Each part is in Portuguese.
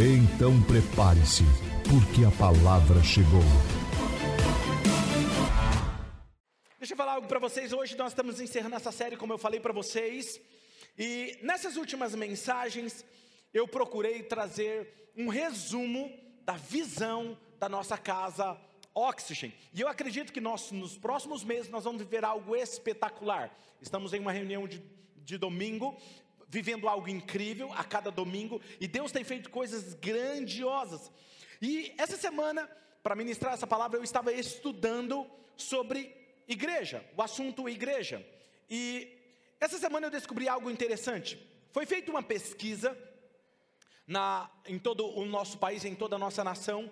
Então prepare-se, porque a palavra chegou. Deixa eu falar algo para vocês. Hoje nós estamos encerrando essa série, como eu falei para vocês. E nessas últimas mensagens, eu procurei trazer um resumo da visão da nossa casa Oxygen. E eu acredito que nós, nos próximos meses, nós vamos viver algo espetacular. Estamos em uma reunião de, de domingo, vivendo algo incrível a cada domingo, e Deus tem feito coisas grandiosas. E essa semana, para ministrar essa palavra, eu estava estudando sobre igreja, o assunto igreja. E essa semana eu descobri algo interessante. Foi feita uma pesquisa na, em todo o nosso país, em toda a nossa nação,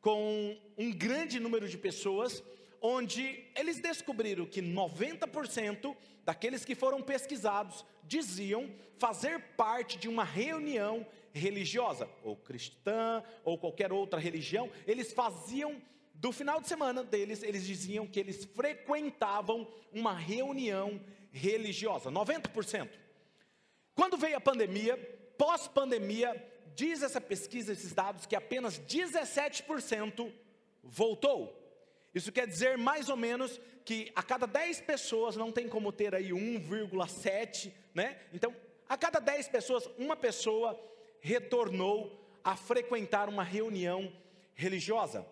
com um grande número de pessoas, onde eles descobriram que 90% daqueles que foram pesquisados diziam fazer parte de uma reunião religiosa, ou cristã, ou qualquer outra religião, eles faziam do final de semana deles, eles diziam que eles frequentavam uma reunião religiosa, 90%. Quando veio a pandemia, pós-pandemia, diz essa pesquisa, esses dados, que apenas 17% voltou. Isso quer dizer mais ou menos que a cada 10 pessoas não tem como ter aí 1,7, né? Então, a cada 10 pessoas, uma pessoa retornou a frequentar uma reunião religiosa.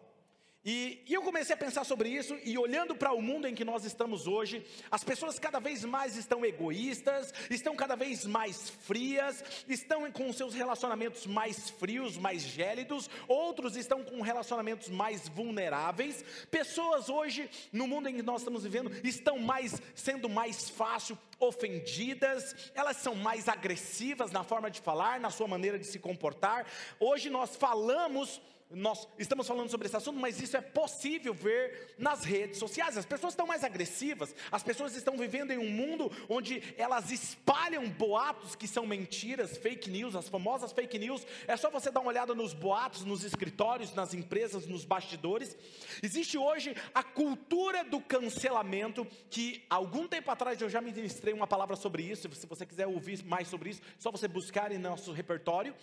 E, e, eu comecei a pensar sobre isso, e olhando para o mundo em que nós estamos hoje, as pessoas cada vez mais estão egoístas, estão cada vez mais frias, estão com seus relacionamentos mais frios, mais gélidos, outros estão com relacionamentos mais vulneráveis. Pessoas hoje, no mundo em que nós estamos vivendo, estão mais sendo mais fácil ofendidas, elas são mais agressivas na forma de falar, na sua maneira de se comportar. Hoje nós falamos nós estamos falando sobre esse assunto, mas isso é possível ver nas redes sociais. As pessoas estão mais agressivas, as pessoas estão vivendo em um mundo onde elas espalham boatos que são mentiras, fake news, as famosas fake news. É só você dar uma olhada nos boatos, nos escritórios, nas empresas, nos bastidores. Existe hoje a cultura do cancelamento, que algum tempo atrás eu já ministrei uma palavra sobre isso. Se você quiser ouvir mais sobre isso, só você buscar em nosso repertório.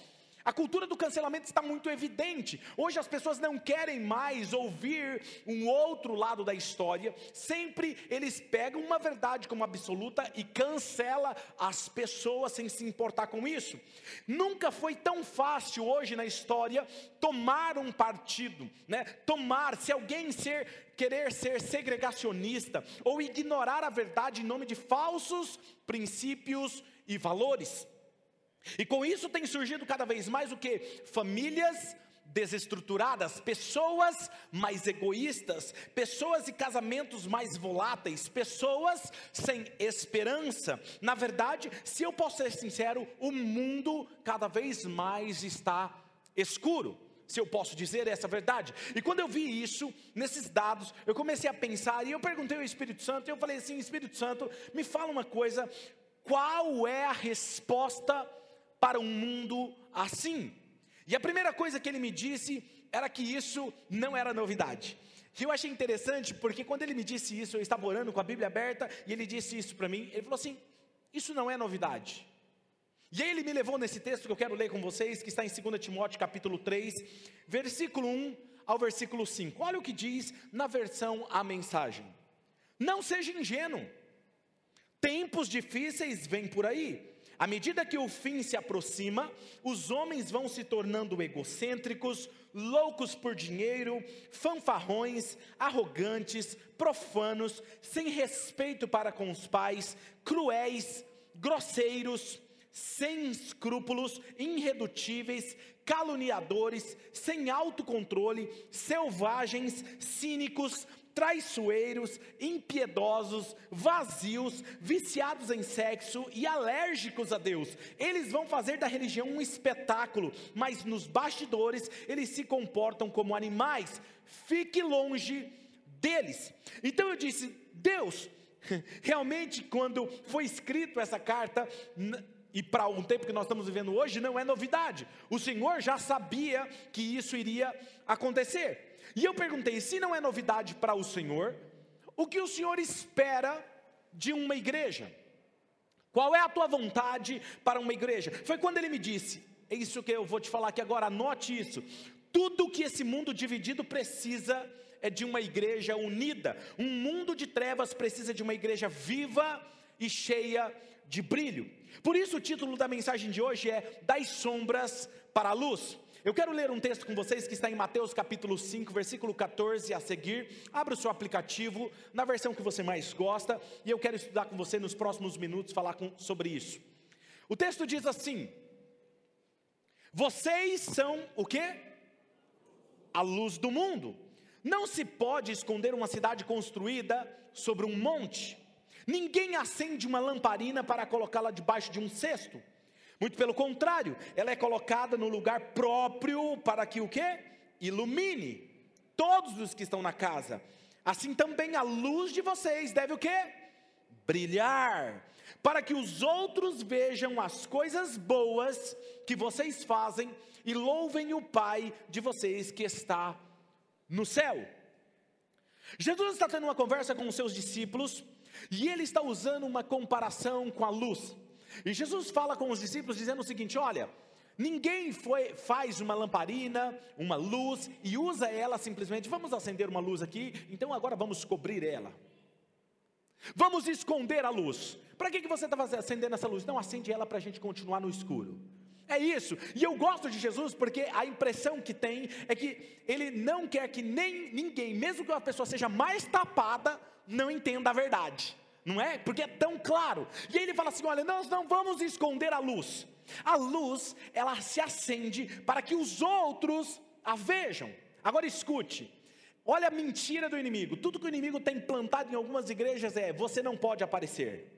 A cultura do cancelamento está muito evidente. Hoje as pessoas não querem mais ouvir um outro lado da história. Sempre eles pegam uma verdade como absoluta e cancela as pessoas sem se importar com isso. Nunca foi tão fácil hoje na história tomar um partido, né? Tomar, se alguém ser querer ser segregacionista ou ignorar a verdade em nome de falsos princípios e valores. E com isso tem surgido cada vez mais o que? Famílias desestruturadas, pessoas mais egoístas, pessoas e casamentos mais voláteis, pessoas sem esperança. Na verdade, se eu posso ser sincero, o mundo cada vez mais está escuro. Se eu posso dizer essa verdade. E quando eu vi isso, nesses dados, eu comecei a pensar e eu perguntei ao Espírito Santo, e eu falei assim: Espírito Santo, me fala uma coisa, qual é a resposta para um mundo assim. E a primeira coisa que ele me disse era que isso não era novidade. E eu achei interessante porque quando ele me disse isso, eu estava orando com a Bíblia aberta e ele disse isso para mim. Ele falou assim: Isso não é novidade. E aí ele me levou nesse texto que eu quero ler com vocês, que está em 2 Timóteo capítulo 3, versículo 1 ao versículo 5. Olha o que diz na versão a mensagem. Não seja ingênuo. Tempos difíceis vêm por aí. À medida que o fim se aproxima, os homens vão se tornando egocêntricos, loucos por dinheiro, fanfarrões, arrogantes, profanos, sem respeito para com os pais, cruéis, grosseiros, sem escrúpulos, irredutíveis, caluniadores, sem autocontrole, selvagens, cínicos, traiçoeiros, impiedosos, vazios, viciados em sexo e alérgicos a Deus. Eles vão fazer da religião um espetáculo, mas nos bastidores eles se comportam como animais. Fique longe deles. Então eu disse: Deus, realmente, quando foi escrito essa carta, e para um tempo que nós estamos vivendo hoje, não é novidade. O Senhor já sabia que isso iria acontecer. E eu perguntei: se não é novidade para o Senhor, o que o Senhor espera de uma igreja? Qual é a tua vontade para uma igreja? Foi quando ele me disse: é isso que eu vou te falar aqui agora, anote isso. Tudo que esse mundo dividido precisa é de uma igreja unida. Um mundo de trevas precisa de uma igreja viva e cheia de brilho. Por isso, o título da mensagem de hoje é Das Sombras para a Luz. Eu quero ler um texto com vocês que está em Mateus capítulo 5, versículo 14 a seguir. Abra o seu aplicativo na versão que você mais gosta e eu quero estudar com você nos próximos minutos, falar com, sobre isso. O texto diz assim: Vocês são o que? A luz do mundo. Não se pode esconder uma cidade construída sobre um monte. Ninguém acende uma lamparina para colocá-la debaixo de um cesto muito pelo contrário, ela é colocada no lugar próprio para que o que? Ilumine todos os que estão na casa. Assim também a luz de vocês deve o que? Brilhar, para que os outros vejam as coisas boas que vocês fazem e louvem o Pai de vocês que está no céu. Jesus está tendo uma conversa com os seus discípulos e ele está usando uma comparação com a luz. E Jesus fala com os discípulos dizendo o seguinte: olha, ninguém foi, faz uma lamparina, uma luz e usa ela simplesmente, vamos acender uma luz aqui, então agora vamos cobrir ela. Vamos esconder a luz. Para que, que você está acendendo essa luz? Não acende ela para a gente continuar no escuro. É isso, e eu gosto de Jesus porque a impressão que tem é que ele não quer que nem ninguém, mesmo que uma pessoa seja mais tapada, não entenda a verdade não é? Porque é tão claro. E ele fala assim: olha, nós não vamos esconder a luz. A luz, ela se acende para que os outros a vejam. Agora escute. Olha a mentira do inimigo. Tudo que o inimigo tem plantado em algumas igrejas é: você não pode aparecer.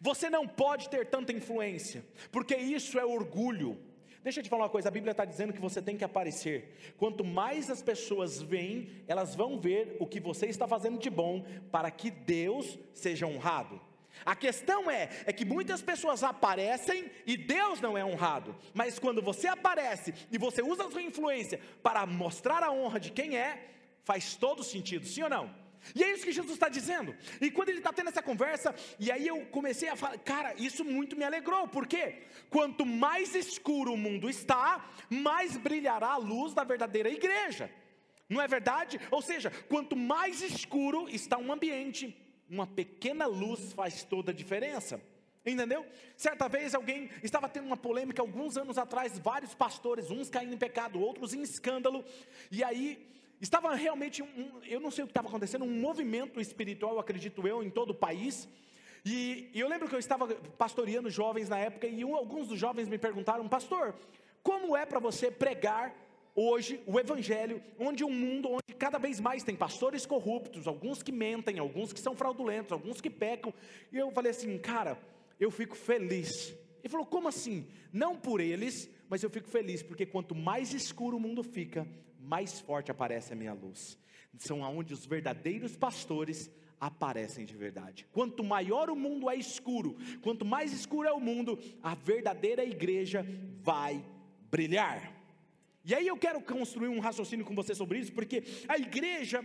Você não pode ter tanta influência, porque isso é orgulho. Deixa eu te falar uma coisa: a Bíblia está dizendo que você tem que aparecer. Quanto mais as pessoas veem, elas vão ver o que você está fazendo de bom para que Deus seja honrado. A questão é, é que muitas pessoas aparecem e Deus não é honrado. Mas quando você aparece e você usa a sua influência para mostrar a honra de quem é, faz todo sentido, sim ou não? E é isso que Jesus está dizendo. E quando ele está tendo essa conversa, e aí eu comecei a falar, cara, isso muito me alegrou, porque quanto mais escuro o mundo está, mais brilhará a luz da verdadeira igreja. Não é verdade? Ou seja, quanto mais escuro está um ambiente, uma pequena luz faz toda a diferença. Entendeu? Certa vez alguém estava tendo uma polêmica alguns anos atrás, vários pastores, uns caindo em pecado, outros em escândalo, e aí Estava realmente, um, eu não sei o que estava acontecendo, um movimento espiritual, acredito eu, em todo o país. E, e eu lembro que eu estava pastoreando jovens na época e um, alguns dos jovens me perguntaram, pastor, como é para você pregar hoje o evangelho, onde um mundo onde cada vez mais tem pastores corruptos, alguns que mentem, alguns que são fraudulentos, alguns que pecam. E eu falei assim, cara, eu fico feliz. Ele falou, como assim? Não por eles, mas eu fico feliz, porque quanto mais escuro o mundo fica, mais forte aparece a minha luz. São aonde os verdadeiros pastores aparecem de verdade. Quanto maior o mundo é escuro, quanto mais escuro é o mundo, a verdadeira igreja vai brilhar. E aí eu quero construir um raciocínio com você sobre isso, porque a igreja,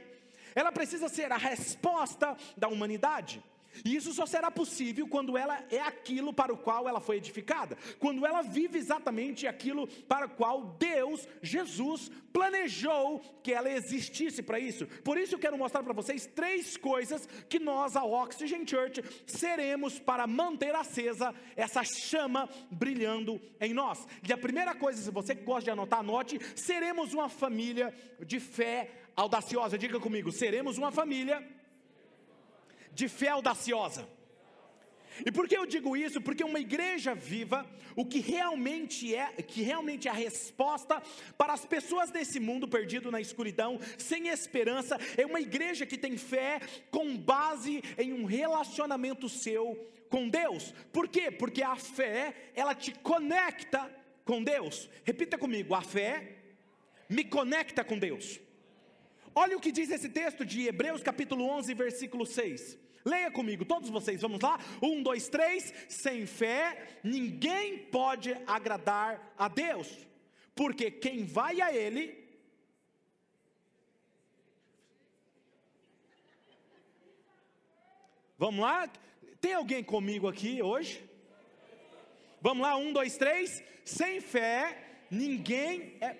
ela precisa ser a resposta da humanidade. E isso só será possível quando ela é aquilo para o qual ela foi edificada, quando ela vive exatamente aquilo para o qual Deus, Jesus, planejou que ela existisse para isso. Por isso eu quero mostrar para vocês três coisas que nós, a Oxygen Church, seremos para manter acesa essa chama brilhando em nós. E a primeira coisa, se você gosta de anotar, anote: seremos uma família de fé audaciosa. Diga comigo: seremos uma família de fé audaciosa. E por que eu digo isso? Porque uma igreja viva, o que realmente é, que realmente é a resposta para as pessoas desse mundo perdido na escuridão, sem esperança, é uma igreja que tem fé com base em um relacionamento seu com Deus. Por quê? Porque a fé, ela te conecta com Deus. Repita comigo: a fé me conecta com Deus. Olha o que diz esse texto de Hebreus capítulo 11, versículo 6. Leia comigo, todos vocês, vamos lá? Um, dois, três. Sem fé, ninguém pode agradar a Deus, porque quem vai a Ele. Vamos lá? Tem alguém comigo aqui hoje? Vamos lá, um, dois, três. Sem fé, ninguém é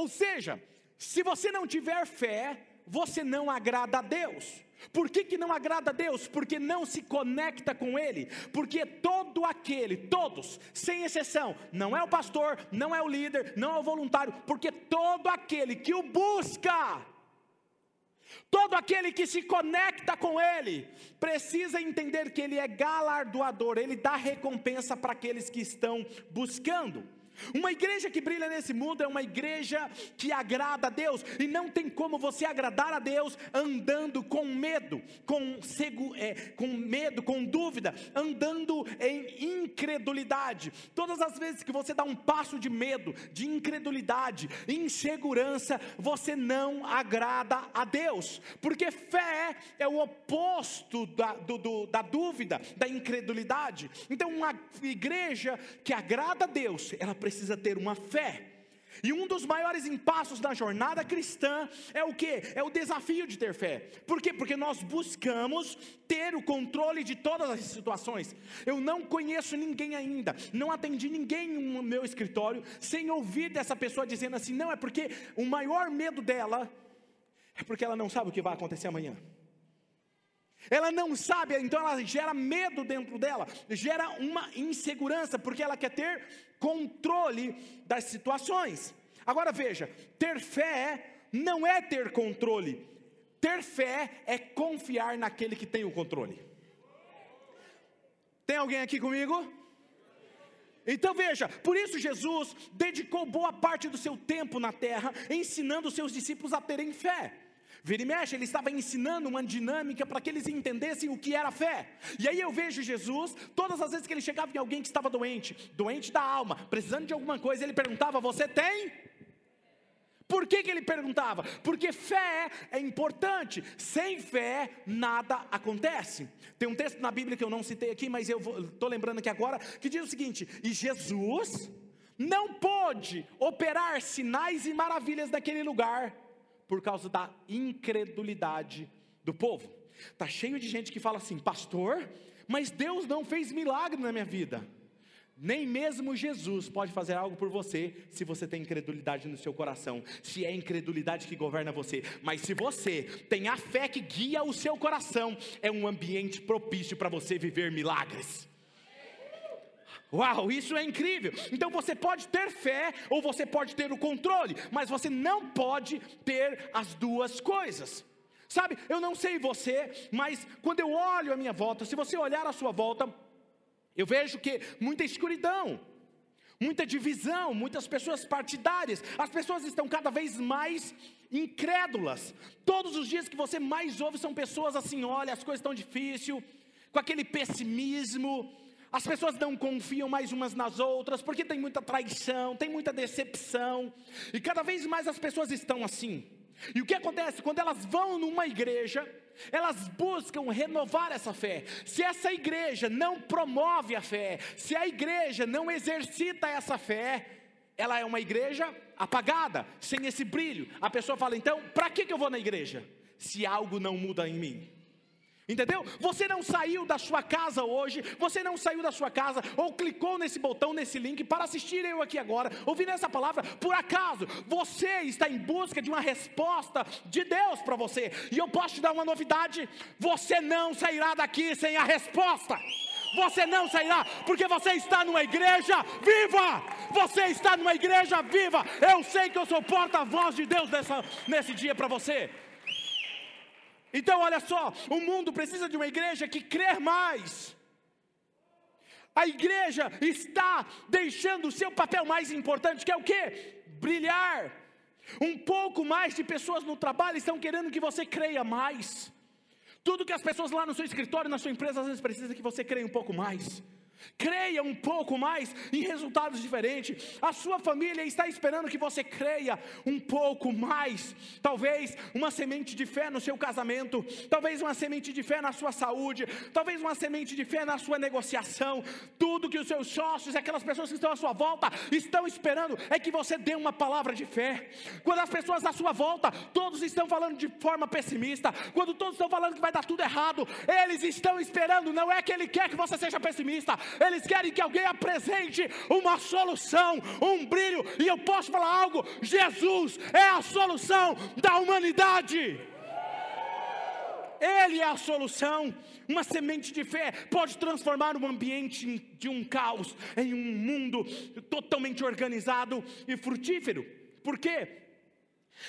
Ou seja, se você não tiver fé, você não agrada a Deus. Por que, que não agrada a Deus? Porque não se conecta com Ele. Porque todo aquele, todos, sem exceção, não é o pastor, não é o líder, não é o voluntário, porque todo aquele que o busca, todo aquele que se conecta com Ele, precisa entender que Ele é galardoador, Ele dá recompensa para aqueles que estão buscando. Uma igreja que brilha nesse mundo é uma igreja que agrada a Deus, e não tem como você agradar a Deus andando com medo, com, é, com medo, com dúvida, andando em incredulidade. Todas as vezes que você dá um passo de medo, de incredulidade, insegurança, você não agrada a Deus, porque fé é o oposto da, do, do, da dúvida, da incredulidade. Então, uma igreja que agrada a Deus, ela precisa ter uma fé. E um dos maiores impassos da jornada cristã é o que? É o desafio de ter fé. Por quê? Porque nós buscamos ter o controle de todas as situações. Eu não conheço ninguém ainda, não atendi ninguém no meu escritório sem ouvir dessa pessoa dizendo assim: não, é porque o maior medo dela é porque ela não sabe o que vai acontecer amanhã. Ela não sabe, então ela gera medo dentro dela, gera uma insegurança, porque ela quer ter controle das situações. Agora veja: ter fé não é ter controle, ter fé é confiar naquele que tem o controle. Tem alguém aqui comigo? Então veja, por isso Jesus dedicou boa parte do seu tempo na terra ensinando os seus discípulos a terem fé. Vira e mexe, ele estava ensinando uma dinâmica para que eles entendessem o que era fé. E aí eu vejo Jesus, todas as vezes que ele chegava em alguém que estava doente, doente da alma, precisando de alguma coisa, ele perguntava: Você tem? Por que, que ele perguntava? Porque fé é importante, sem fé nada acontece. Tem um texto na Bíblia que eu não citei aqui, mas eu estou lembrando aqui agora, que diz o seguinte: E Jesus não pôde operar sinais e maravilhas naquele lugar por causa da incredulidade do povo. Tá cheio de gente que fala assim: "Pastor, mas Deus não fez milagre na minha vida". Nem mesmo Jesus pode fazer algo por você se você tem incredulidade no seu coração, se é incredulidade que governa você. Mas se você tem a fé que guia o seu coração, é um ambiente propício para você viver milagres. Uau, isso é incrível. Então você pode ter fé ou você pode ter o controle, mas você não pode ter as duas coisas. Sabe, eu não sei você, mas quando eu olho a minha volta, se você olhar a sua volta, eu vejo que muita escuridão, muita divisão, muitas pessoas partidárias, as pessoas estão cada vez mais incrédulas. Todos os dias que você mais ouve são pessoas assim: olha, as coisas estão difíceis, com aquele pessimismo as pessoas não confiam mais umas nas outras, porque tem muita traição, tem muita decepção, e cada vez mais as pessoas estão assim. E o que acontece? Quando elas vão numa igreja, elas buscam renovar essa fé. Se essa igreja não promove a fé, se a igreja não exercita essa fé, ela é uma igreja apagada, sem esse brilho. A pessoa fala: então, para que, que eu vou na igreja? Se algo não muda em mim. Entendeu? Você não saiu da sua casa hoje, você não saiu da sua casa ou clicou nesse botão, nesse link para assistir eu aqui agora, ouvindo essa palavra, por acaso, você está em busca de uma resposta de Deus para você. E eu posso te dar uma novidade: você não sairá daqui sem a resposta. Você não sairá, porque você está numa igreja viva. Você está numa igreja viva. Eu sei que eu sou porta-voz de Deus nessa, nesse dia para você. Então, olha só, o mundo precisa de uma igreja que crê mais. A igreja está deixando o seu papel mais importante, que é o que? Brilhar. Um pouco mais de pessoas no trabalho estão querendo que você creia mais. Tudo que as pessoas lá no seu escritório, na sua empresa, às vezes precisam que você creia um pouco mais. Creia um pouco mais em resultados diferentes. A sua família está esperando que você creia um pouco mais. Talvez uma semente de fé no seu casamento, talvez uma semente de fé na sua saúde, talvez uma semente de fé na sua negociação. Tudo que os seus sócios, aquelas pessoas que estão à sua volta, estão esperando é que você dê uma palavra de fé. Quando as pessoas à sua volta, todos estão falando de forma pessimista, quando todos estão falando que vai dar tudo errado, eles estão esperando, não é que ele quer que você seja pessimista, eles querem que alguém apresente uma solução, um brilho, e eu posso falar algo: Jesus é a solução da humanidade. Ele é a solução. Uma semente de fé pode transformar um ambiente de um caos em um mundo totalmente organizado e frutífero. Por quê?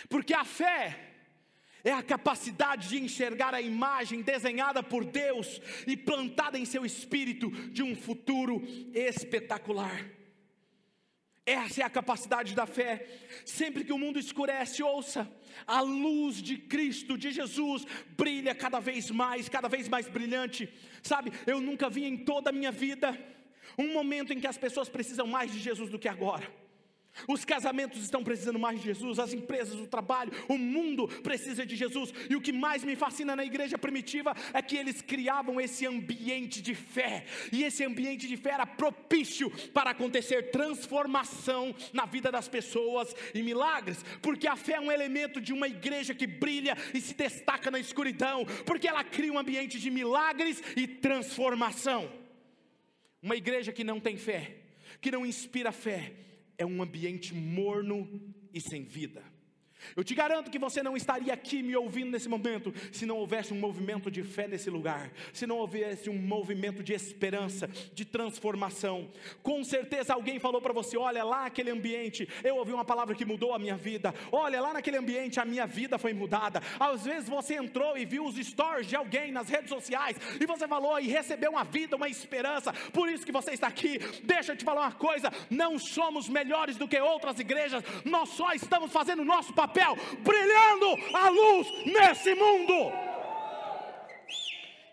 Porque a fé é a capacidade de enxergar a imagem desenhada por Deus e plantada em seu espírito de um futuro espetacular. Essa é a capacidade da fé. Sempre que o mundo escurece, ouça, a luz de Cristo, de Jesus, brilha cada vez mais, cada vez mais brilhante. Sabe, eu nunca vi em toda a minha vida um momento em que as pessoas precisam mais de Jesus do que agora. Os casamentos estão precisando mais de Jesus, as empresas, o trabalho, o mundo precisa de Jesus. E o que mais me fascina na igreja primitiva é que eles criavam esse ambiente de fé. E esse ambiente de fé era propício para acontecer transformação na vida das pessoas e milagres, porque a fé é um elemento de uma igreja que brilha e se destaca na escuridão, porque ela cria um ambiente de milagres e transformação. Uma igreja que não tem fé, que não inspira fé, é um ambiente morno e sem vida. Eu te garanto que você não estaria aqui me ouvindo nesse momento se não houvesse um movimento de fé nesse lugar, se não houvesse um movimento de esperança, de transformação. Com certeza alguém falou para você: olha lá aquele ambiente, eu ouvi uma palavra que mudou a minha vida. Olha lá naquele ambiente, a minha vida foi mudada. Às vezes você entrou e viu os stories de alguém nas redes sociais e você falou e recebeu uma vida, uma esperança. Por isso que você está aqui. Deixa eu te falar uma coisa: não somos melhores do que outras igrejas, nós só estamos fazendo o nosso papel papel, brilhando a luz nesse mundo.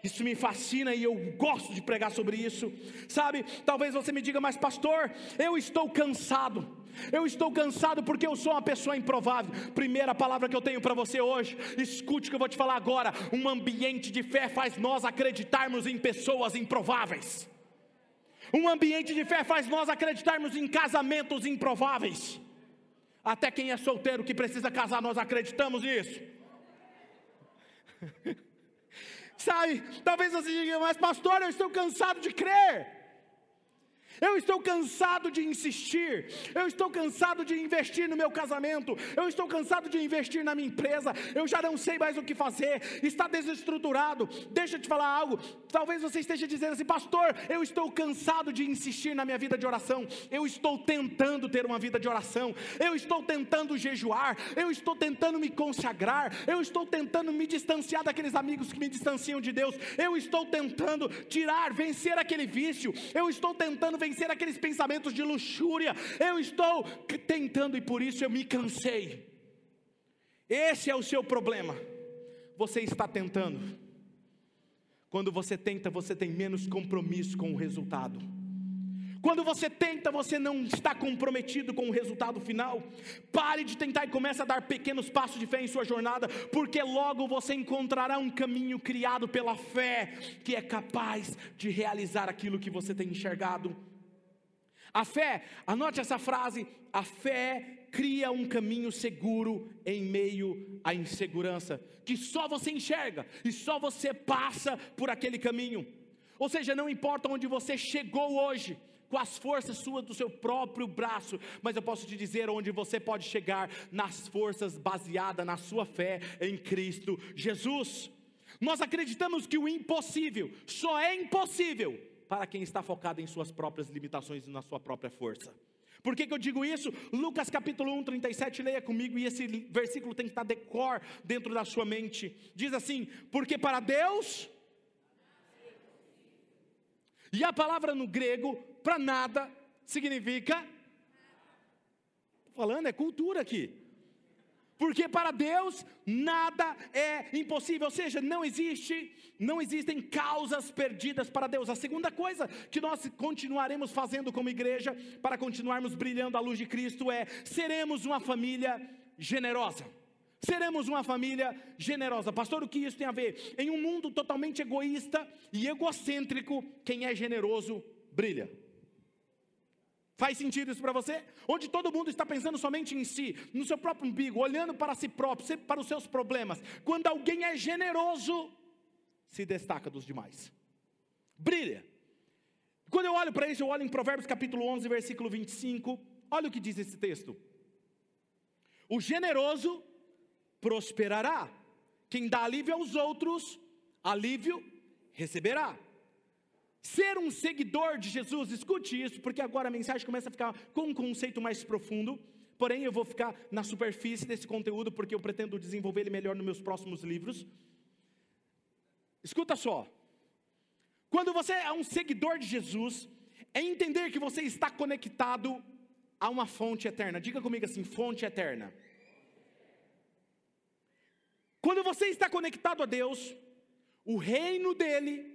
Isso me fascina e eu gosto de pregar sobre isso. Sabe, talvez você me diga, mas pastor, eu estou cansado. Eu estou cansado porque eu sou uma pessoa improvável. Primeira palavra que eu tenho para você hoje, escute o que eu vou te falar agora. Um ambiente de fé faz nós acreditarmos em pessoas improváveis. Um ambiente de fé faz nós acreditarmos em casamentos improváveis. Até quem é solteiro que precisa casar, nós acreditamos nisso. Sabe, talvez você diga, mas pastor, eu estou cansado de crer. Eu estou cansado de insistir, eu estou cansado de investir no meu casamento, eu estou cansado de investir na minha empresa, eu já não sei mais o que fazer, está desestruturado. Deixa eu te falar algo, talvez você esteja dizendo assim, pastor, eu estou cansado de insistir na minha vida de oração, eu estou tentando ter uma vida de oração, eu estou tentando jejuar, eu estou tentando me consagrar, eu estou tentando me distanciar daqueles amigos que me distanciam de Deus, eu estou tentando tirar, vencer aquele vício, eu estou tentando vencer aqueles pensamentos de luxúria. Eu estou tentando e por isso eu me cansei. Esse é o seu problema. Você está tentando. Quando você tenta, você tem menos compromisso com o resultado. Quando você tenta, você não está comprometido com o resultado final. Pare de tentar e comece a dar pequenos passos de fé em sua jornada, porque logo você encontrará um caminho criado pela fé que é capaz de realizar aquilo que você tem enxergado. A fé, anote essa frase: a fé cria um caminho seguro em meio à insegurança, que só você enxerga e só você passa por aquele caminho. Ou seja, não importa onde você chegou hoje, com as forças suas do seu próprio braço, mas eu posso te dizer onde você pode chegar nas forças baseadas na sua fé em Cristo Jesus. Nós acreditamos que o impossível só é impossível para quem está focado em suas próprias limitações e na sua própria força. Por que, que eu digo isso? Lucas capítulo 1, 37, leia comigo, e esse versículo tem que estar decor dentro da sua mente. Diz assim: Porque para Deus. E a palavra no grego, para nada, significa. Falando, é cultura aqui. Porque para Deus nada é impossível, ou seja, não existe, não existem causas perdidas para Deus. A segunda coisa que nós continuaremos fazendo como igreja para continuarmos brilhando a luz de Cristo é seremos uma família generosa. Seremos uma família generosa. Pastor, o que isso tem a ver? Em um mundo totalmente egoísta e egocêntrico, quem é generoso brilha. Faz sentido isso para você? Onde todo mundo está pensando somente em si, no seu próprio umbigo, olhando para si próprio, para os seus problemas. Quando alguém é generoso, se destaca dos demais. Brilha. Quando eu olho para isso, eu olho em Provérbios capítulo 11, versículo 25. Olha o que diz esse texto. O generoso prosperará. Quem dá alívio aos outros, alívio receberá. Ser um seguidor de Jesus, escute isso, porque agora a mensagem começa a ficar com um conceito mais profundo. Porém, eu vou ficar na superfície desse conteúdo, porque eu pretendo desenvolver ele melhor nos meus próximos livros. Escuta só. Quando você é um seguidor de Jesus, é entender que você está conectado a uma fonte eterna. Diga comigo assim: fonte eterna. Quando você está conectado a Deus, o reino dele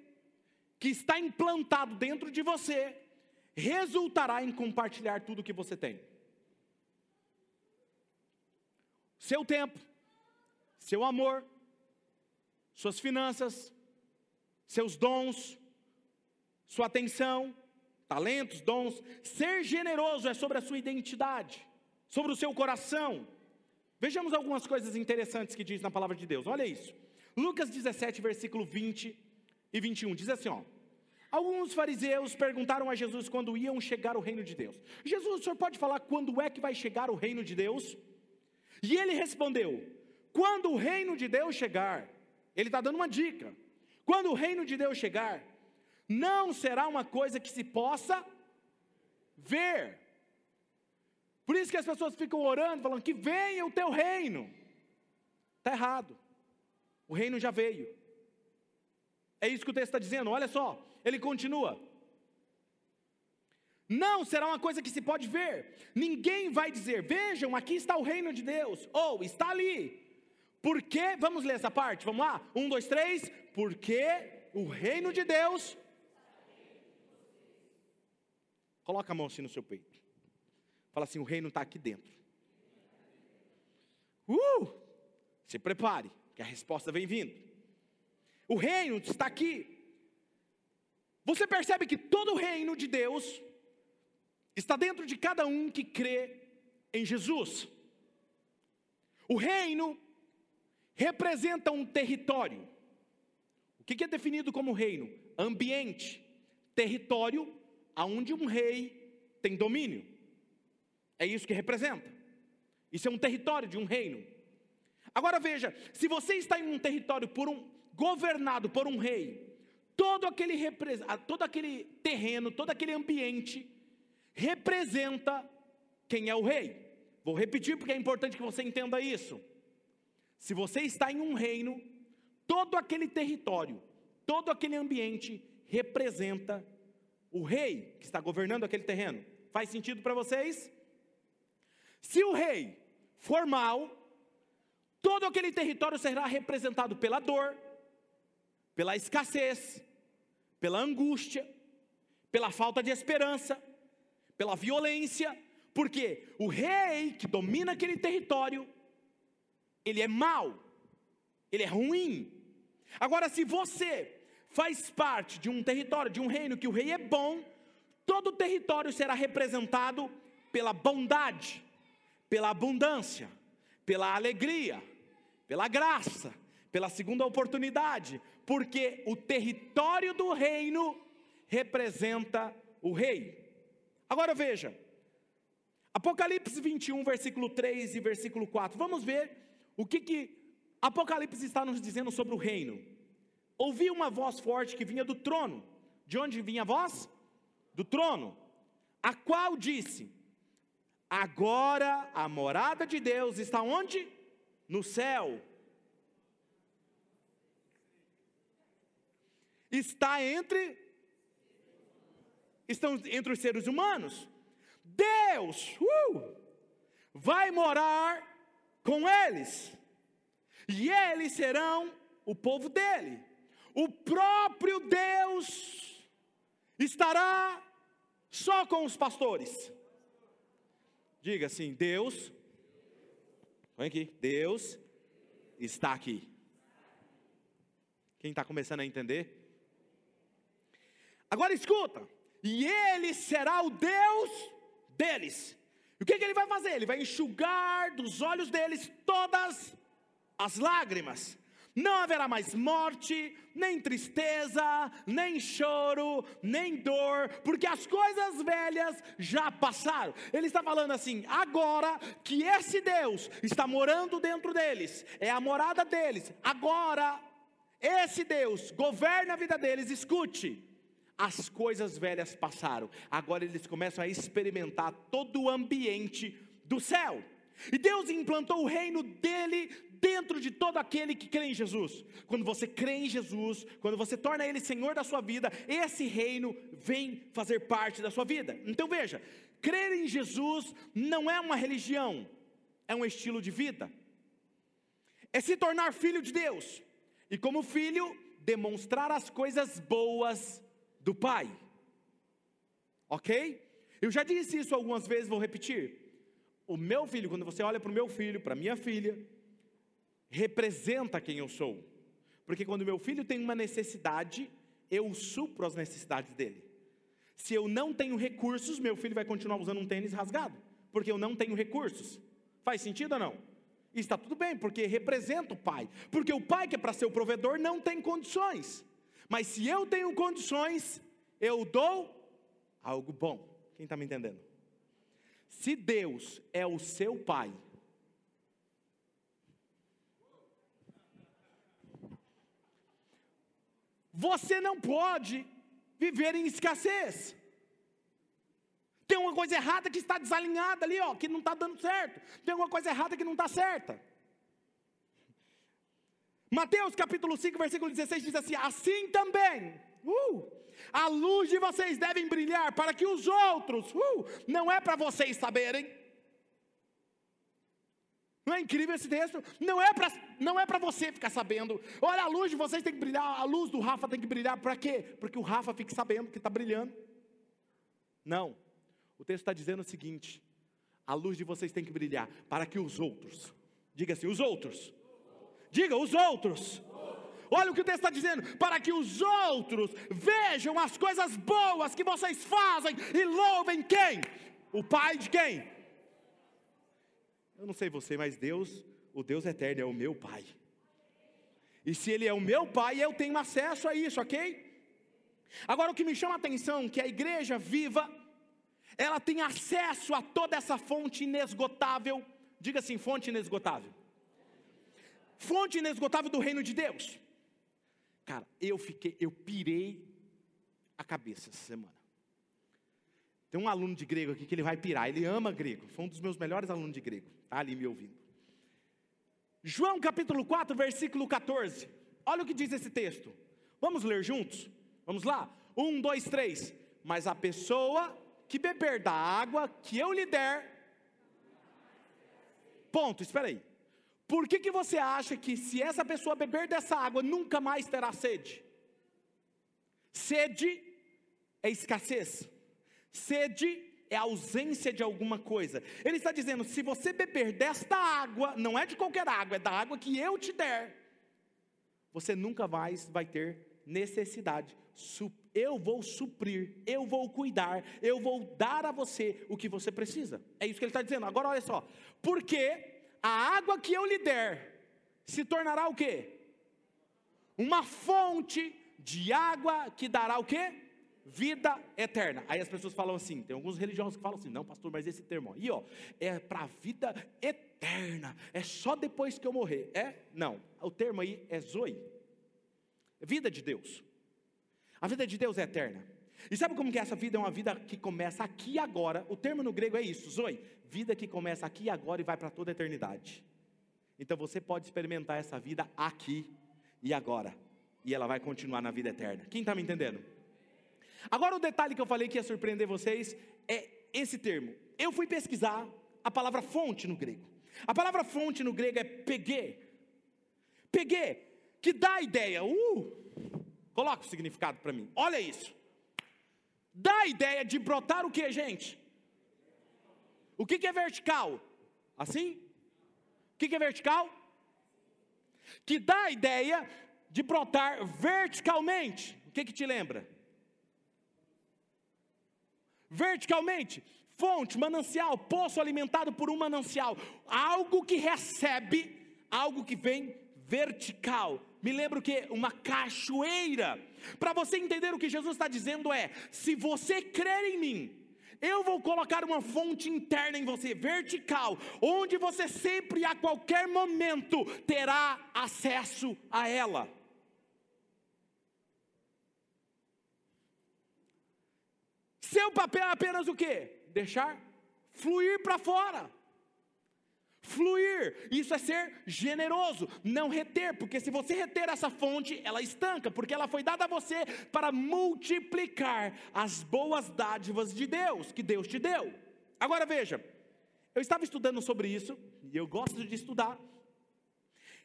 que está implantado dentro de você resultará em compartilhar tudo que você tem. Seu tempo, seu amor, suas finanças, seus dons, sua atenção, talentos, dons. Ser generoso é sobre a sua identidade, sobre o seu coração. Vejamos algumas coisas interessantes que diz na palavra de Deus. Olha isso. Lucas 17, versículo 20 e 21. Diz assim: ó. Alguns fariseus perguntaram a Jesus quando iam chegar o reino de Deus. Jesus, o senhor pode falar quando é que vai chegar o reino de Deus? E ele respondeu: Quando o reino de Deus chegar, ele está dando uma dica. Quando o reino de Deus chegar, não será uma coisa que se possa ver. Por isso que as pessoas ficam orando, falando que venha o teu reino. Está errado. O reino já veio. É isso que o texto está dizendo, olha só, ele continua. Não será uma coisa que se pode ver, ninguém vai dizer, vejam, aqui está o reino de Deus, ou está ali, porque, vamos ler essa parte, vamos lá, um, dois, três, porque o reino de Deus, coloca a mão assim no seu peito, fala assim: o reino está aqui dentro, uh, se prepare, que a resposta vem vindo. O reino está aqui. Você percebe que todo o reino de Deus está dentro de cada um que crê em Jesus. O reino representa um território. O que é definido como reino? Ambiente, território aonde um rei tem domínio. É isso que representa. Isso é um território de um reino. Agora veja, se você está em um território por um governado por um rei, todo aquele, todo aquele terreno, todo aquele ambiente representa quem é o rei. Vou repetir porque é importante que você entenda isso. Se você está em um reino, todo aquele território, todo aquele ambiente representa o rei que está governando aquele terreno. Faz sentido para vocês? Se o rei for mal, todo aquele território será representado pela dor, pela escassez, pela angústia, pela falta de esperança, pela violência, porque o rei que domina aquele território, ele é mau, ele é ruim. Agora, se você faz parte de um território, de um reino que o rei é bom, todo o território será representado pela bondade, pela abundância, pela alegria, pela graça, pela segunda oportunidade, porque o território do reino representa o rei. Agora veja, Apocalipse 21, versículo 3 e versículo 4. Vamos ver o que, que Apocalipse está nos dizendo sobre o reino. Ouvi uma voz forte que vinha do trono, De onde vinha a voz? Do trono. A qual disse: Agora a morada de Deus está onde? No céu. Está entre estão entre os seres humanos. Deus uh, vai morar com eles, e eles serão o povo dele. O próprio Deus estará só com os pastores. Diga assim: Deus, vem aqui, Deus está aqui. Quem está começando a entender? Agora escuta, e ele será o Deus deles. E o que, que ele vai fazer? Ele vai enxugar dos olhos deles todas as lágrimas. Não haverá mais morte, nem tristeza, nem choro, nem dor, porque as coisas velhas já passaram. Ele está falando assim: agora que esse Deus está morando dentro deles, é a morada deles, agora esse Deus governa a vida deles, escute as coisas velhas passaram, agora eles começam a experimentar todo o ambiente do céu. E Deus implantou o reino dele dentro de todo aquele que crê em Jesus. Quando você crê em Jesus, quando você torna ele Senhor da sua vida, esse reino vem fazer parte da sua vida. Então veja, crer em Jesus não é uma religião, é um estilo de vida. É se tornar filho de Deus. E como filho, demonstrar as coisas boas do Pai. Ok? Eu já disse isso algumas vezes, vou repetir. O meu filho, quando você olha para o meu filho, para minha filha, representa quem eu sou. Porque quando meu filho tem uma necessidade, eu supro as necessidades dele. Se eu não tenho recursos, meu filho vai continuar usando um tênis rasgado, porque eu não tenho recursos. Faz sentido ou não? Está tudo bem, porque representa o pai. Porque o pai, que é para ser o provedor, não tem condições. Mas se eu tenho condições, eu dou algo bom. Quem está me entendendo? Se Deus é o seu pai, você não pode viver em escassez. Tem uma coisa errada que está desalinhada ali, ó, que não está dando certo. Tem uma coisa errada que não está certa. Mateus capítulo 5, versículo 16 diz assim: Assim também, uh, a luz de vocês devem brilhar para que os outros, uh, não é para vocês saberem. Não é incrível esse texto? Não é para não é para você ficar sabendo. Olha, a luz de vocês tem que brilhar, a luz do Rafa tem que brilhar para quê? Porque o Rafa fique sabendo que está brilhando. Não. O texto está dizendo o seguinte: a luz de vocês tem que brilhar para que os outros, diga assim, os outros, Diga, os outros. Olha o que o texto está dizendo: para que os outros vejam as coisas boas que vocês fazem e louvem quem? O Pai de quem? Eu não sei você, mas Deus, o Deus eterno, é o meu Pai. E se Ele é o meu Pai, eu tenho acesso a isso, ok? Agora o que me chama a atenção é que a igreja viva, ela tem acesso a toda essa fonte inesgotável. Diga assim, fonte inesgotável fonte inesgotável do reino de Deus. Cara, eu fiquei, eu pirei a cabeça essa semana. Tem um aluno de grego aqui que ele vai pirar, ele ama grego, foi um dos meus melhores alunos de grego, está ali me ouvindo. João capítulo 4, versículo 14. Olha o que diz esse texto. Vamos ler juntos? Vamos lá? Um, dois, três. Mas a pessoa que beber da água que eu lhe der. Ponto, espera aí. Por que, que você acha que se essa pessoa beber dessa água nunca mais terá sede? Sede é escassez. Sede é ausência de alguma coisa. Ele está dizendo: se você beber desta água, não é de qualquer água, é da água que eu te der, você nunca mais vai ter necessidade. Eu vou suprir, eu vou cuidar, eu vou dar a você o que você precisa. É isso que ele está dizendo. Agora olha só, porque a água que eu lhe der se tornará o quê? Uma fonte de água que dará o quê? Vida eterna. Aí as pessoas falam assim, tem alguns religiosos que falam assim, não pastor, mas esse termo aí ó, é para vida eterna, é só depois que eu morrer. É? Não, o termo aí é zoe, vida de Deus. A vida de Deus é eterna. E sabe como que essa vida é uma vida que começa aqui e agora? O termo no grego é isso, Zoe. Vida que começa aqui e agora e vai para toda a eternidade. Então você pode experimentar essa vida aqui e agora. E ela vai continuar na vida eterna. Quem está me entendendo? Agora o detalhe que eu falei que ia surpreender vocês é esse termo. Eu fui pesquisar a palavra fonte no grego. A palavra fonte no grego é peguê. Peguê, que dá a ideia. Uh, coloca o significado para mim. Olha isso. Dá a ideia de brotar o que, gente? O que, que é vertical? Assim? O que, que é vertical? Que dá a ideia de brotar verticalmente. O que, que te lembra? Verticalmente, fonte, manancial, poço alimentado por um manancial, algo que recebe, algo que vem vertical. Me lembro que uma cachoeira. Para você entender o que Jesus está dizendo é: se você crer em mim, eu vou colocar uma fonte interna em você, vertical, onde você sempre, a qualquer momento, terá acesso a ela. Seu papel é apenas o que? Deixar fluir para fora. Fluir, isso é ser generoso, não reter, porque se você reter essa fonte, ela estanca, porque ela foi dada a você para multiplicar as boas dádivas de Deus, que Deus te deu. Agora veja, eu estava estudando sobre isso, e eu gosto de estudar.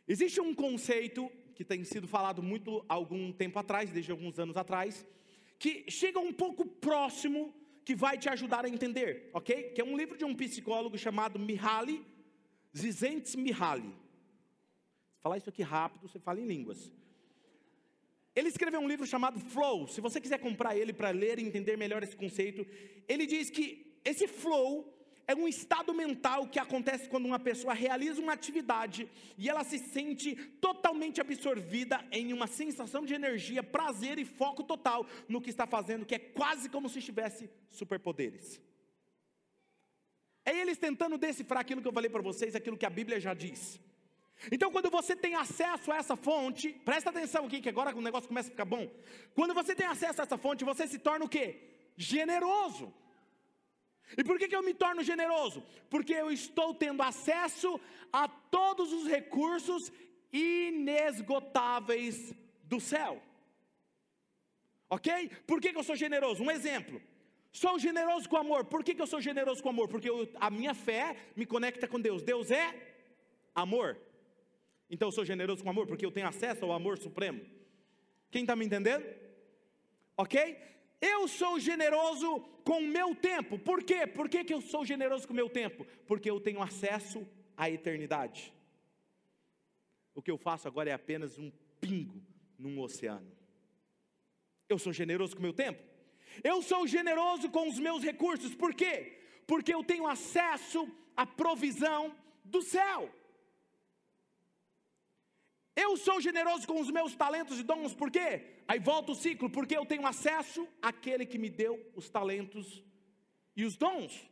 Existe um conceito que tem sido falado muito há algum tempo atrás, desde alguns anos atrás, que chega um pouco próximo, que vai te ajudar a entender, ok? Que é um livro de um psicólogo chamado Mihaly Zizentes Mihaly. Falar isso aqui rápido, você fala em línguas. Ele escreveu um livro chamado Flow. Se você quiser comprar ele para ler e entender melhor esse conceito, ele diz que esse flow é um estado mental que acontece quando uma pessoa realiza uma atividade e ela se sente totalmente absorvida em uma sensação de energia, prazer e foco total no que está fazendo, que é quase como se tivesse superpoderes. É eles tentando decifrar aquilo que eu falei para vocês, aquilo que a Bíblia já diz. Então, quando você tem acesso a essa fonte, presta atenção aqui, que agora o negócio começa a ficar bom. Quando você tem acesso a essa fonte, você se torna o quê? Generoso. E por que, que eu me torno generoso? Porque eu estou tendo acesso a todos os recursos inesgotáveis do céu. Ok? Por que, que eu sou generoso? Um exemplo. Sou generoso com amor. Por que, que eu sou generoso com amor? Porque eu, a minha fé me conecta com Deus. Deus é amor. Então eu sou generoso com amor porque eu tenho acesso ao amor supremo. Quem está me entendendo? Ok? Eu sou generoso com o meu tempo. Por quê? Por que, que eu sou generoso com o meu tempo? Porque eu tenho acesso à eternidade. O que eu faço agora é apenas um pingo num oceano. Eu sou generoso com o meu tempo? Eu sou generoso com os meus recursos, por quê? Porque eu tenho acesso à provisão do céu. Eu sou generoso com os meus talentos e dons, por quê? Aí volta o ciclo, porque eu tenho acesso àquele que me deu os talentos e os dons.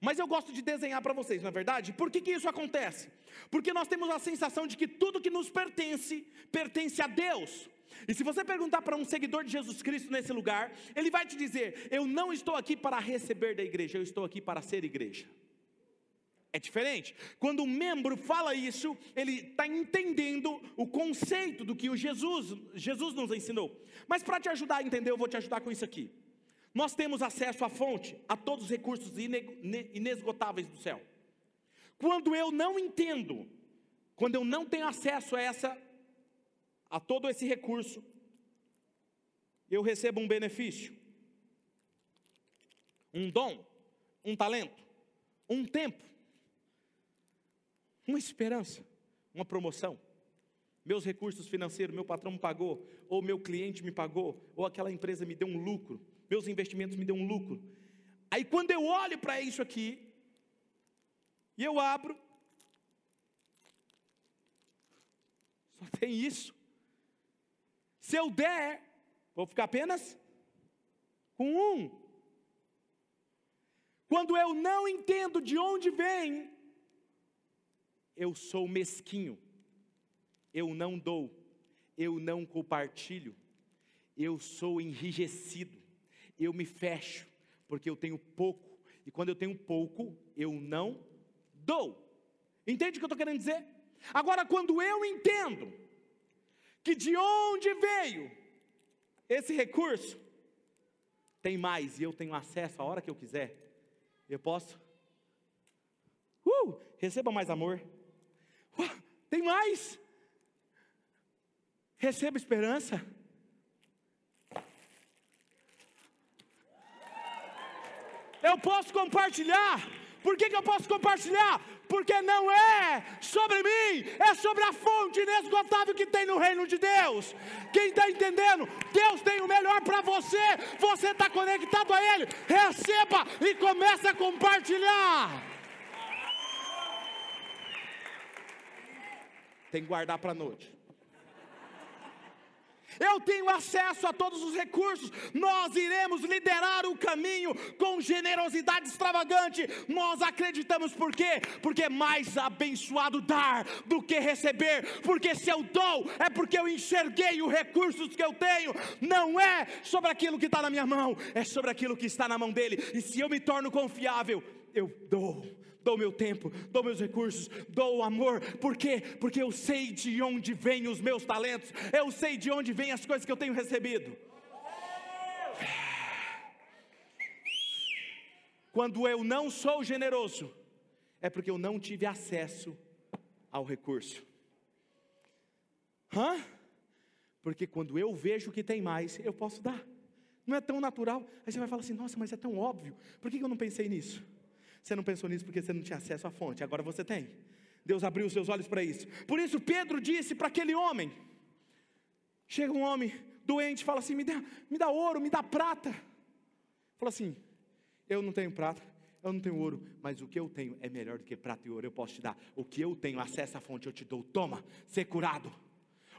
Mas eu gosto de desenhar para vocês, não é verdade? Por que, que isso acontece? Porque nós temos a sensação de que tudo que nos pertence, pertence a Deus. E se você perguntar para um seguidor de Jesus Cristo nesse lugar, ele vai te dizer: Eu não estou aqui para receber da igreja, eu estou aqui para ser igreja. É diferente. Quando um membro fala isso, ele está entendendo o conceito do que o Jesus, Jesus nos ensinou. Mas para te ajudar a entender, eu vou te ajudar com isso aqui. Nós temos acesso à fonte, a todos os recursos inesgotáveis do céu. Quando eu não entendo, quando eu não tenho acesso a essa a todo esse recurso, eu recebo um benefício, um dom, um talento, um tempo, uma esperança, uma promoção. Meus recursos financeiros, meu patrão me pagou, ou meu cliente me pagou, ou aquela empresa me deu um lucro, meus investimentos me deu um lucro. Aí quando eu olho para isso aqui, e eu abro, só tem isso. Se eu der, vou ficar apenas com um. Quando eu não entendo de onde vem, eu sou mesquinho, eu não dou, eu não compartilho, eu sou enrijecido, eu me fecho, porque eu tenho pouco, e quando eu tenho pouco, eu não dou. Entende o que eu estou querendo dizer? Agora, quando eu entendo que de onde veio esse recurso, tem mais e eu tenho acesso a hora que eu quiser, eu posso. Uh, receba mais amor. Uh, tem mais. Receba esperança. Eu posso compartilhar. Por que, que eu posso compartilhar? Porque não é sobre mim, é sobre a fonte inesgotável que tem no reino de Deus. Quem está entendendo? Deus tem o melhor para você, você está conectado a Ele, receba e comece a compartilhar. Tem que guardar para a noite eu tenho acesso a todos os recursos, nós iremos liderar o caminho com generosidade extravagante. Nós acreditamos por quê? Porque é mais abençoado dar do que receber, porque se eu dou, é porque eu enxerguei os recursos que eu tenho, não é sobre aquilo que está na minha mão, é sobre aquilo que está na mão dele, e se eu me torno confiável, eu dou dou meu tempo, dou meus recursos, dou o amor, por quê? Porque eu sei de onde vêm os meus talentos, eu sei de onde vêm as coisas que eu tenho recebido. Quando eu não sou generoso, é porque eu não tive acesso ao recurso. Hã? Porque quando eu vejo que tem mais, eu posso dar. Não é tão natural. Aí você vai falar assim: nossa, mas é tão óbvio. Por que eu não pensei nisso? Você não pensou nisso porque você não tinha acesso à fonte, agora você tem. Deus abriu os seus olhos para isso. Por isso, Pedro disse para aquele homem: chega um homem doente, fala assim: me dá, me dá ouro, me dá prata. Fala assim: eu não tenho prata, eu não tenho ouro, mas o que eu tenho é melhor do que prata e ouro, eu posso te dar. O que eu tenho, acesso à fonte, eu te dou. Toma, ser curado.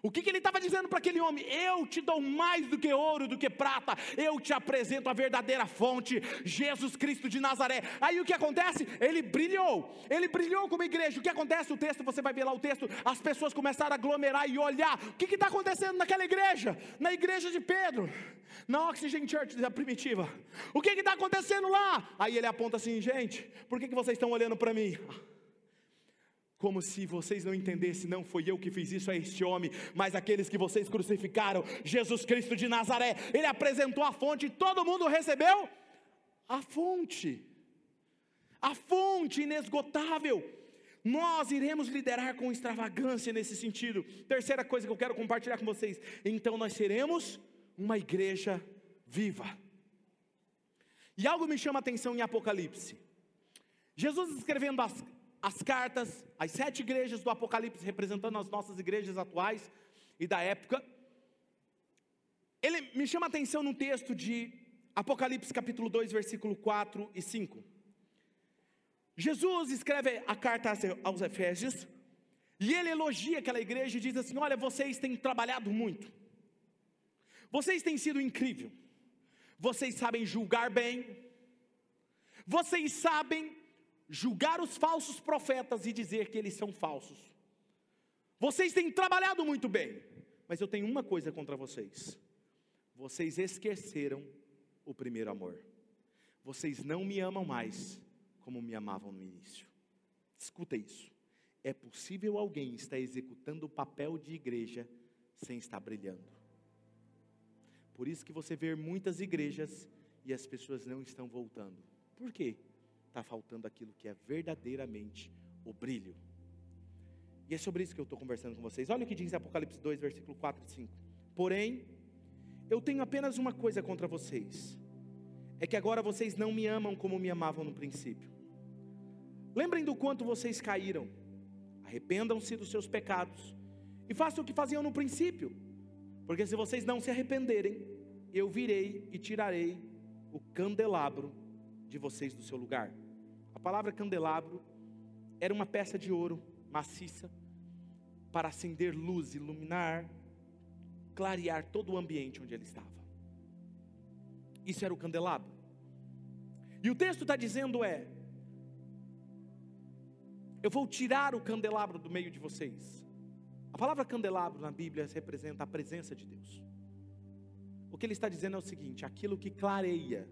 O que, que ele estava dizendo para aquele homem? Eu te dou mais do que ouro, do que prata, eu te apresento a verdadeira fonte, Jesus Cristo de Nazaré. Aí o que acontece? Ele brilhou, ele brilhou como igreja. O que acontece? O texto, você vai ver lá o texto, as pessoas começaram a aglomerar e olhar. O que está acontecendo naquela igreja? Na igreja de Pedro, na Oxygen Church da primitiva. O que está acontecendo lá? Aí ele aponta assim, gente, por que, que vocês estão olhando para mim? Como se vocês não entendessem, não foi eu que fiz isso a este homem, mas aqueles que vocês crucificaram, Jesus Cristo de Nazaré, ele apresentou a fonte e todo mundo recebeu a fonte, a fonte inesgotável. Nós iremos liderar com extravagância nesse sentido. Terceira coisa que eu quero compartilhar com vocês: então nós seremos uma igreja viva. E algo me chama a atenção em Apocalipse. Jesus escrevendo as, as cartas, as sete igrejas do Apocalipse, representando as nossas igrejas atuais e da época. Ele me chama a atenção num texto de Apocalipse capítulo 2, versículo 4 e 5. Jesus escreve a carta aos Efésios e ele elogia aquela igreja e diz assim: Olha, vocês têm trabalhado muito, vocês têm sido incrível, vocês sabem julgar bem, vocês sabem julgar os falsos profetas e dizer que eles são falsos. Vocês têm trabalhado muito bem, mas eu tenho uma coisa contra vocês: vocês esqueceram o primeiro amor. Vocês não me amam mais como me amavam no início. Escuta isso. É possível alguém estar executando o papel de igreja sem estar brilhando. Por isso que você vê muitas igrejas e as pessoas não estão voltando. Por quê? Está faltando aquilo que é verdadeiramente o brilho. E é sobre isso que eu estou conversando com vocês. Olha o que diz Apocalipse 2, versículo 4 e 5. Porém, eu tenho apenas uma coisa contra vocês: é que agora vocês não me amam como me amavam no princípio. Lembrem do quanto vocês caíram, arrependam-se dos seus pecados e façam o que faziam no princípio, porque se vocês não se arrependerem, eu virei e tirarei o candelabro de vocês do seu lugar. Palavra candelabro era uma peça de ouro maciça para acender luz, iluminar, clarear todo o ambiente onde ele estava. Isso era o candelabro. E o texto está dizendo é: Eu vou tirar o candelabro do meio de vocês. A palavra candelabro na Bíblia representa a presença de Deus. O que ele está dizendo é o seguinte: aquilo que clareia,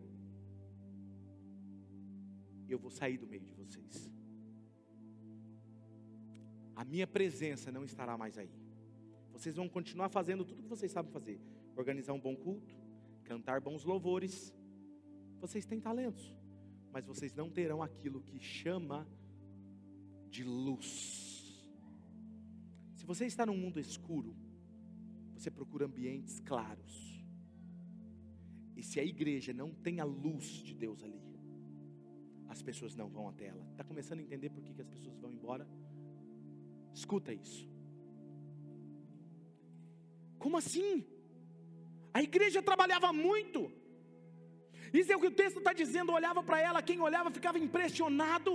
eu vou sair do meio de vocês. A minha presença não estará mais aí. Vocês vão continuar fazendo tudo o que vocês sabem fazer: organizar um bom culto, cantar bons louvores. Vocês têm talentos, mas vocês não terão aquilo que chama de luz. Se você está num mundo escuro, você procura ambientes claros. E se a igreja não tem a luz de Deus ali, as pessoas não vão até ela. Está começando a entender por que, que as pessoas vão embora? Escuta isso. Como assim? A igreja trabalhava muito. Isso é o que o texto está dizendo. Olhava para ela, quem olhava ficava impressionado.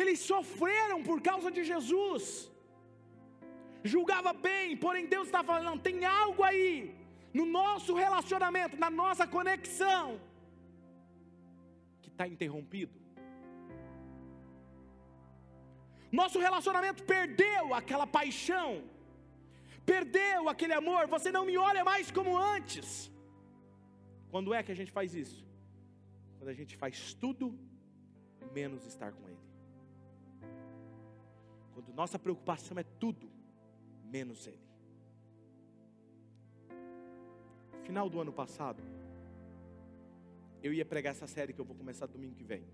Eles sofreram por causa de Jesus. Julgava bem, porém Deus está falando: tem algo aí no nosso relacionamento, na nossa conexão, está interrompido. Nosso relacionamento perdeu aquela paixão, perdeu aquele amor. Você não me olha mais como antes. Quando é que a gente faz isso? Quando a gente faz tudo menos estar com Ele. Quando nossa preocupação é tudo menos Ele. Final do ano passado, eu ia pregar essa série que eu vou começar domingo que vem.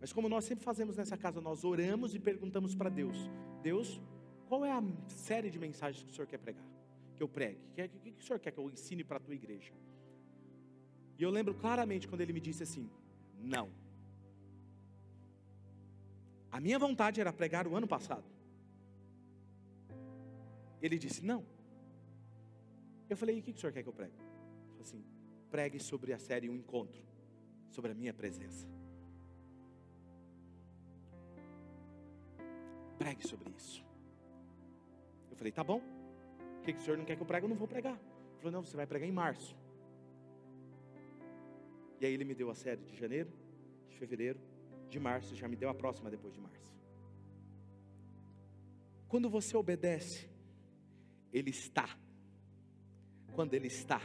Mas como nós sempre fazemos nessa casa, nós oramos e perguntamos para Deus: Deus, qual é a série de mensagens que o Senhor quer pregar? Que eu pregue? O que, que, que o Senhor quer que eu ensine para a tua igreja? E eu lembro claramente quando ele me disse assim: Não. A minha vontade era pregar o ano passado. Ele disse: Não. Eu falei: E o que o senhor quer que eu pregue? Ele falou assim: Pregue sobre a série Um Encontro, sobre a minha presença. Pregue sobre isso. Eu falei: Tá bom. O que o senhor não quer que eu pregue? Eu não vou pregar. Ele falou: Não, você vai pregar em março. E aí ele me deu a série de janeiro, de fevereiro, de março, já me deu a próxima depois de março. Quando você obedece, Ele está. Quando Ele está,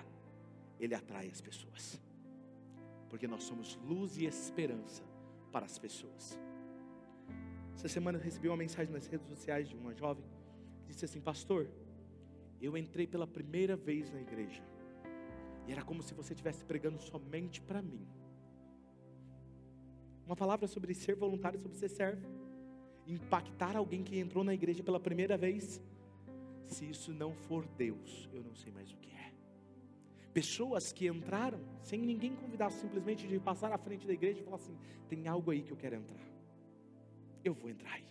Ele atrai as pessoas. Porque nós somos luz e esperança para as pessoas. Essa semana eu recebi uma mensagem nas redes sociais de uma jovem que disse assim: Pastor, eu entrei pela primeira vez na igreja. E era como se você estivesse pregando somente para mim. Uma palavra sobre ser voluntário, sobre ser servo. Impactar alguém que entrou na igreja pela primeira vez. Se isso não for Deus, eu não sei mais o que é. Pessoas que entraram sem ninguém convidar, simplesmente de passar à frente da igreja e falar assim: tem algo aí que eu quero entrar. Eu vou entrar aí.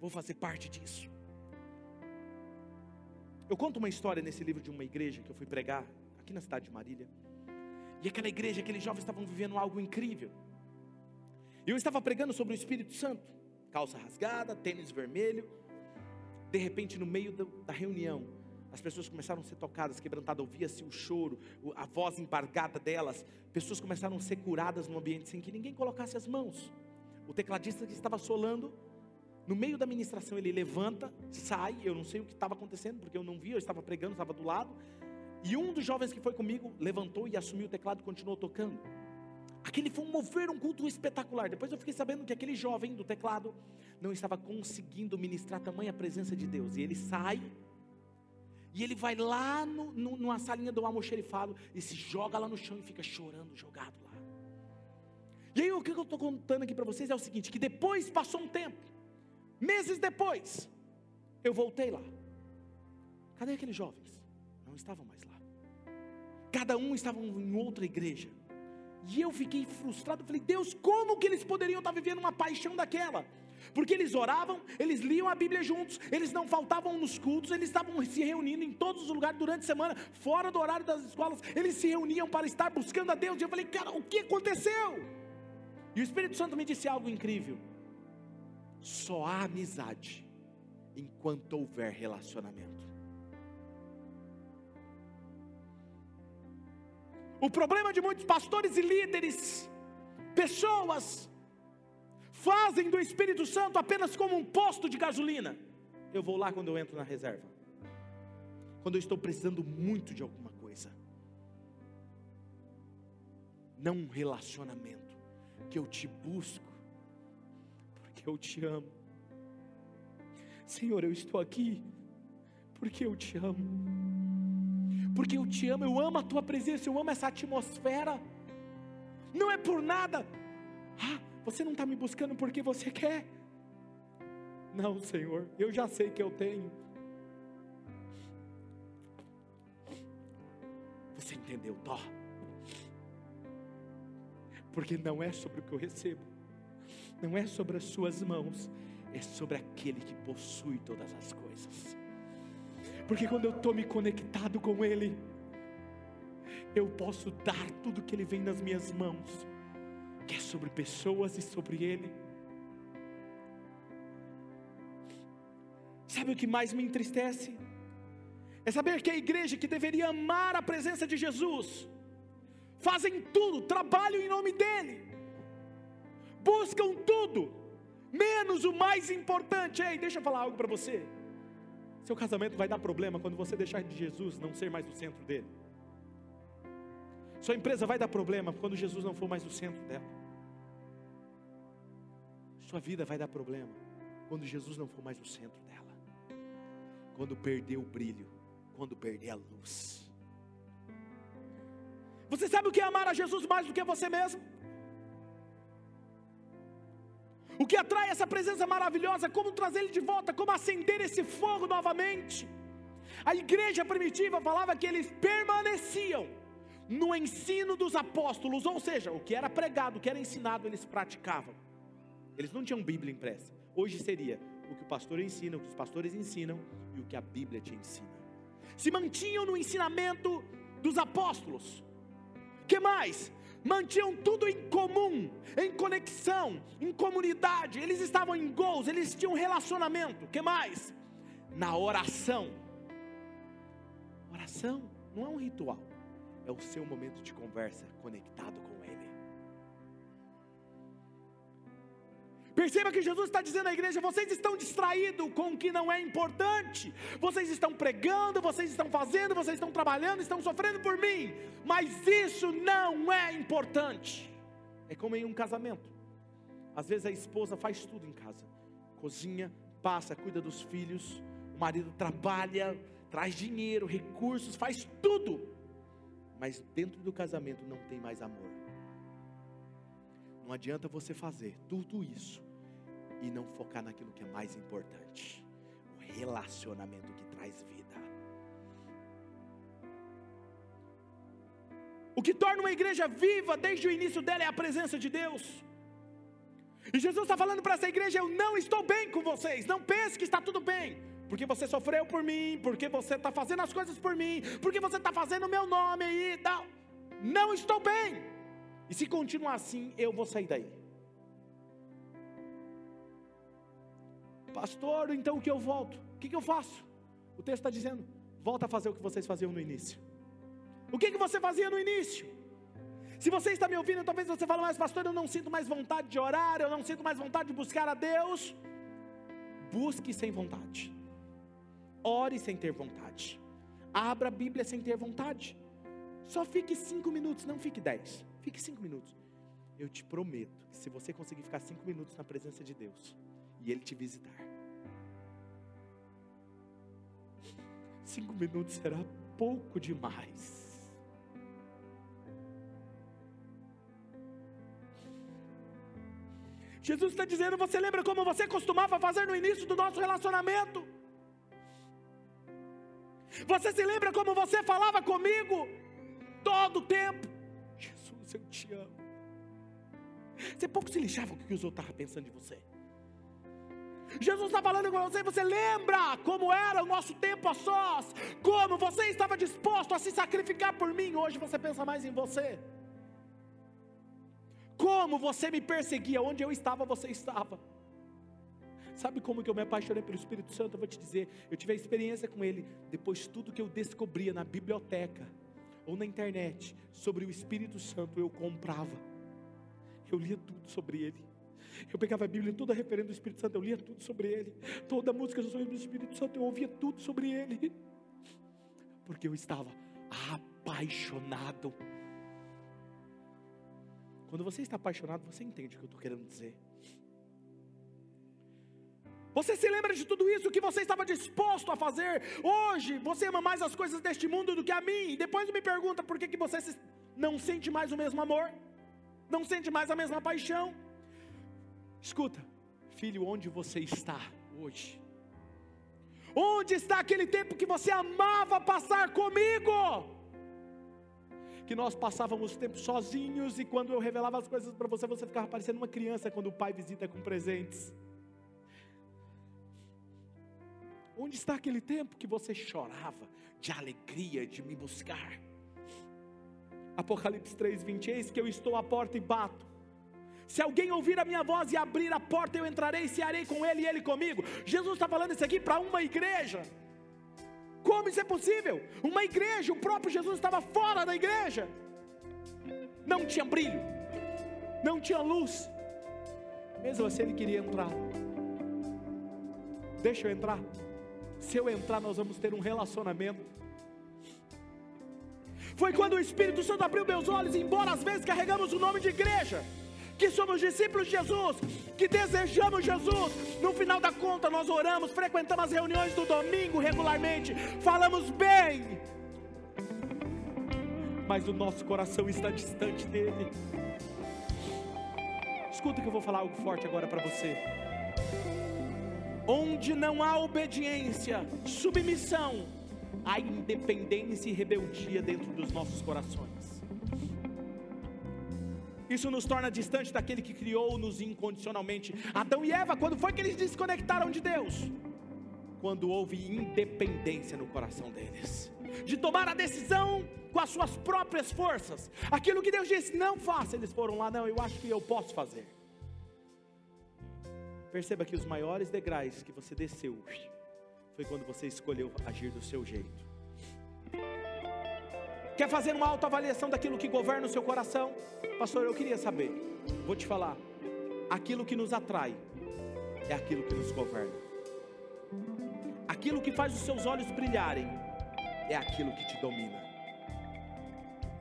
Vou fazer parte disso. Eu conto uma história nesse livro de uma igreja que eu fui pregar aqui na cidade de Marília. E aquela igreja, aqueles jovens estavam vivendo algo incrível. Eu estava pregando sobre o Espírito Santo, calça rasgada, tênis vermelho. De repente, no meio da reunião, as pessoas começaram a ser tocadas, quebrantadas, ouvia-se o choro, a voz embargada delas. Pessoas começaram a ser curadas no ambiente sem que ninguém colocasse as mãos. O tecladista que estava solando, no meio da ministração, ele levanta, sai. Eu não sei o que estava acontecendo, porque eu não vi, eu estava pregando, estava do lado. E um dos jovens que foi comigo levantou e assumiu o teclado e continuou tocando. Aquele foi um mover, um culto espetacular. Depois eu fiquei sabendo que aquele jovem do teclado não estava conseguindo ministrar tamanha presença de Deus. E ele sai, e ele vai lá no, no, numa salinha do almoxerifado e se joga lá no chão e fica chorando, jogado lá. E aí o que eu estou contando aqui para vocês é o seguinte: que depois passou um tempo, meses depois, eu voltei lá. Cadê aqueles jovens? Não estavam mais lá. Cada um estava em outra igreja. E eu fiquei frustrado, falei, Deus, como que eles poderiam estar vivendo uma paixão daquela? Porque eles oravam, eles liam a Bíblia juntos, eles não faltavam nos cultos, eles estavam se reunindo em todos os lugares durante a semana, fora do horário das escolas, eles se reuniam para estar buscando a Deus. E eu falei, cara, o que aconteceu? E o Espírito Santo me disse algo incrível: só há amizade enquanto houver relacionamento. O problema de muitos pastores e líderes, pessoas, fazem do Espírito Santo apenas como um posto de gasolina. Eu vou lá quando eu entro na reserva. quando eu estou precisando muito de alguma coisa. Não um relacionamento que eu te busco, porque eu te amo. Senhor, eu estou aqui porque eu te amo. Porque eu te amo, eu amo a tua presença, eu amo essa atmosfera. Não é por nada. Ah, você não está me buscando porque você quer. Não, Senhor, eu já sei que eu tenho. Você entendeu, Tó? Porque não é sobre o que eu recebo, não é sobre as suas mãos, é sobre aquele que possui todas as coisas. Porque quando eu estou me conectado com Ele, eu posso dar tudo que Ele vem nas minhas mãos, que é sobre pessoas e sobre Ele. Sabe o que mais me entristece? É saber que a igreja que deveria amar a presença de Jesus, fazem tudo, trabalham em nome dEle, buscam tudo, menos o mais importante. Ei, deixa eu falar algo para você. Seu casamento vai dar problema quando você deixar de Jesus não ser mais o centro dele. Sua empresa vai dar problema quando Jesus não for mais o centro dela. Sua vida vai dar problema quando Jesus não for mais o centro dela. Quando perder o brilho, quando perder a luz. Você sabe o que é amar a Jesus mais do que você mesmo? O que atrai essa presença maravilhosa, como trazer ele de volta, como acender esse fogo novamente. A igreja primitiva falava que eles permaneciam no ensino dos apóstolos, ou seja, o que era pregado, o que era ensinado, eles praticavam. Eles não tinham Bíblia impressa. Hoje seria o que o pastor ensina, o que os pastores ensinam e o que a Bíblia te ensina. Se mantinham no ensinamento dos apóstolos. Que mais? mantinham tudo em comum, em conexão, em comunidade, eles estavam em gols, eles tinham relacionamento. que mais? Na oração. Oração não é um ritual, é o seu momento de conversa conectado com Perceba que Jesus está dizendo à igreja: vocês estão distraídos com o que não é importante, vocês estão pregando, vocês estão fazendo, vocês estão trabalhando, estão sofrendo por mim, mas isso não é importante. É como em um casamento, às vezes a esposa faz tudo em casa, cozinha, passa, cuida dos filhos, o marido trabalha, traz dinheiro, recursos, faz tudo, mas dentro do casamento não tem mais amor. Não adianta você fazer tudo isso e não focar naquilo que é mais importante o relacionamento que traz vida. O que torna uma igreja viva desde o início dela é a presença de Deus. E Jesus está falando para essa igreja: Eu não estou bem com vocês. Não pense que está tudo bem, porque você sofreu por mim, porque você está fazendo as coisas por mim, porque você está fazendo o meu nome aí e tal. Não estou bem. E se continuar assim, eu vou sair daí. Pastor, então que eu volto? O que, que eu faço? O texto está dizendo: volta a fazer o que vocês faziam no início. O que, que você fazia no início? Se você está me ouvindo, talvez você fale, mas pastor, eu não sinto mais vontade de orar, eu não sinto mais vontade de buscar a Deus. Busque sem vontade, ore sem ter vontade, abra a Bíblia sem ter vontade. Só fique cinco minutos, não fique dez, fique cinco minutos. Eu te prometo que se você conseguir ficar cinco minutos na presença de Deus, e Ele te visitar. Cinco minutos será pouco demais. Jesus está dizendo: Você lembra como você costumava fazer no início do nosso relacionamento? Você se lembra como você falava comigo todo o tempo? Jesus, eu te amo. Você pouco se lixava o que os outros estavam pensando de você. Jesus está falando com você, você lembra como era o nosso tempo a sós, como você estava disposto a se sacrificar por mim, hoje você pensa mais em você. Como você me perseguia, onde eu estava, você estava. Sabe como que eu me apaixonei pelo Espírito Santo? Eu vou te dizer, eu tive a experiência com ele, depois tudo que eu descobria na biblioteca ou na internet sobre o Espírito Santo, eu comprava. Eu lia tudo sobre ele. Eu pegava a Bíblia, toda referência do Espírito Santo, eu lia tudo sobre ele. Toda música sobre o Espírito Santo, eu ouvia tudo sobre ele. porque eu estava apaixonado. Quando você está apaixonado, você entende o que eu estou querendo dizer. Você se lembra de tudo isso que você estava disposto a fazer? Hoje você ama mais as coisas deste mundo do que a mim. E depois me pergunta por que, que você não sente mais o mesmo amor, não sente mais a mesma paixão. Escuta, filho, onde você está hoje? Onde está aquele tempo que você amava passar comigo? Que nós passávamos tempo sozinhos e quando eu revelava as coisas para você, você ficava parecendo uma criança quando o pai visita com presentes. Onde está aquele tempo que você chorava de alegria de me buscar? Apocalipse 3, 20, eis que eu estou à porta e bato. Se alguém ouvir a minha voz e abrir a porta, eu entrarei e cearei com ele e ele comigo. Jesus está falando isso aqui para uma igreja. Como isso é possível? Uma igreja, o próprio Jesus estava fora da igreja. Não tinha brilho, não tinha luz. Mesmo assim, ele queria entrar. Deixa eu entrar. Se eu entrar, nós vamos ter um relacionamento. Foi quando o Espírito Santo abriu meus olhos, embora às vezes carregamos o nome de igreja, que somos discípulos de Jesus, que desejamos Jesus. No final da conta, nós oramos, frequentamos as reuniões do domingo regularmente, falamos bem, mas o nosso coração está distante dele. Escuta que eu vou falar algo forte agora para você onde não há obediência, submissão, há independência e rebeldia dentro dos nossos corações. Isso nos torna distante daquele que criou-nos incondicionalmente. Adão e Eva, quando foi que eles desconectaram de Deus? Quando houve independência no coração deles, de tomar a decisão com as suas próprias forças. Aquilo que Deus disse, não faça, eles foram lá, não, eu acho que eu posso fazer. Perceba que os maiores degraus que você desceu foi quando você escolheu agir do seu jeito. Quer fazer uma autoavaliação daquilo que governa o seu coração? Pastor, eu queria saber. Vou te falar. Aquilo que nos atrai é aquilo que nos governa. Aquilo que faz os seus olhos brilharem é aquilo que te domina.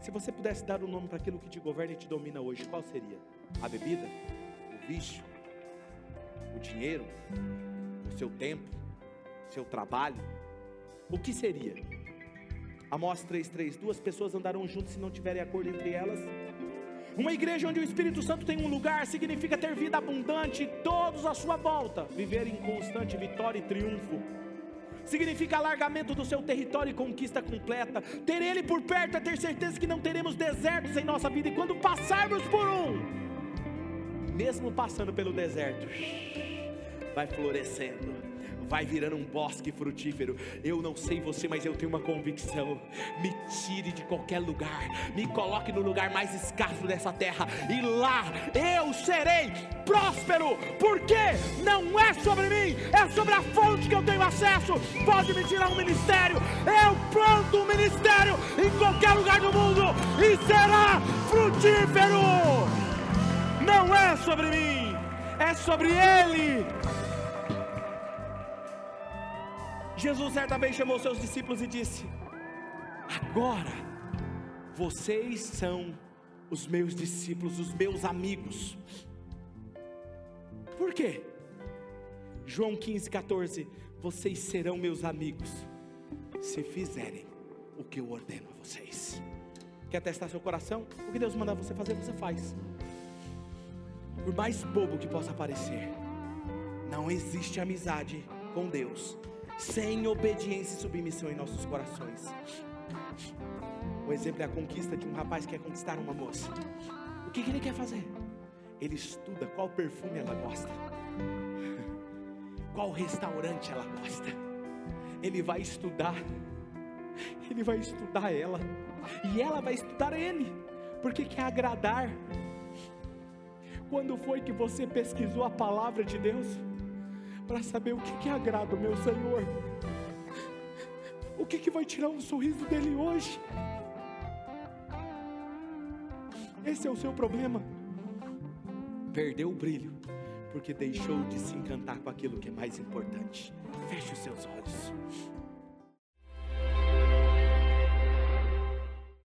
Se você pudesse dar um nome para aquilo que te governa e te domina hoje, qual seria? A bebida? O vício? o dinheiro, o seu tempo, o seu trabalho, o que seria? Amós 3,3: Duas pessoas andarão juntas se não tiverem acordo entre elas. Uma igreja onde o Espírito Santo tem um lugar significa ter vida abundante, todos à sua volta, viver em constante vitória e triunfo. Significa alargamento do seu território e conquista completa. Ter Ele por perto é ter certeza que não teremos desertos em nossa vida, e quando passarmos por um, mesmo passando pelo deserto, vai florescendo, vai virando um bosque frutífero. Eu não sei você, mas eu tenho uma convicção: me tire de qualquer lugar, me coloque no lugar mais escasso dessa terra, e lá eu serei próspero, porque não é sobre mim, é sobre a fonte que eu tenho acesso. Pode me tirar um ministério, eu planto um ministério em qualquer lugar do mundo e será frutífero. Não é sobre mim, é sobre Ele. Jesus certa vez chamou seus discípulos e disse: Agora vocês são os meus discípulos, os meus amigos. Por quê? João 15, 14: Vocês serão meus amigos se fizerem o que eu ordeno a vocês. Quer testar seu coração? O que Deus manda você fazer, você faz. Por mais bobo que possa parecer, não existe amizade com Deus sem obediência e submissão em nossos corações. O exemplo é a conquista de um rapaz que quer conquistar uma moça. O que, que ele quer fazer? Ele estuda qual perfume ela gosta, qual restaurante ela gosta. Ele vai estudar, ele vai estudar ela, e ela vai estudar ele, porque quer agradar. Quando foi que você pesquisou a palavra de Deus? Para saber o que, que agrada o meu Senhor. O que, que vai tirar um sorriso dele hoje? Esse é o seu problema. Perdeu o brilho, porque deixou de se encantar com aquilo que é mais importante. Feche os seus olhos.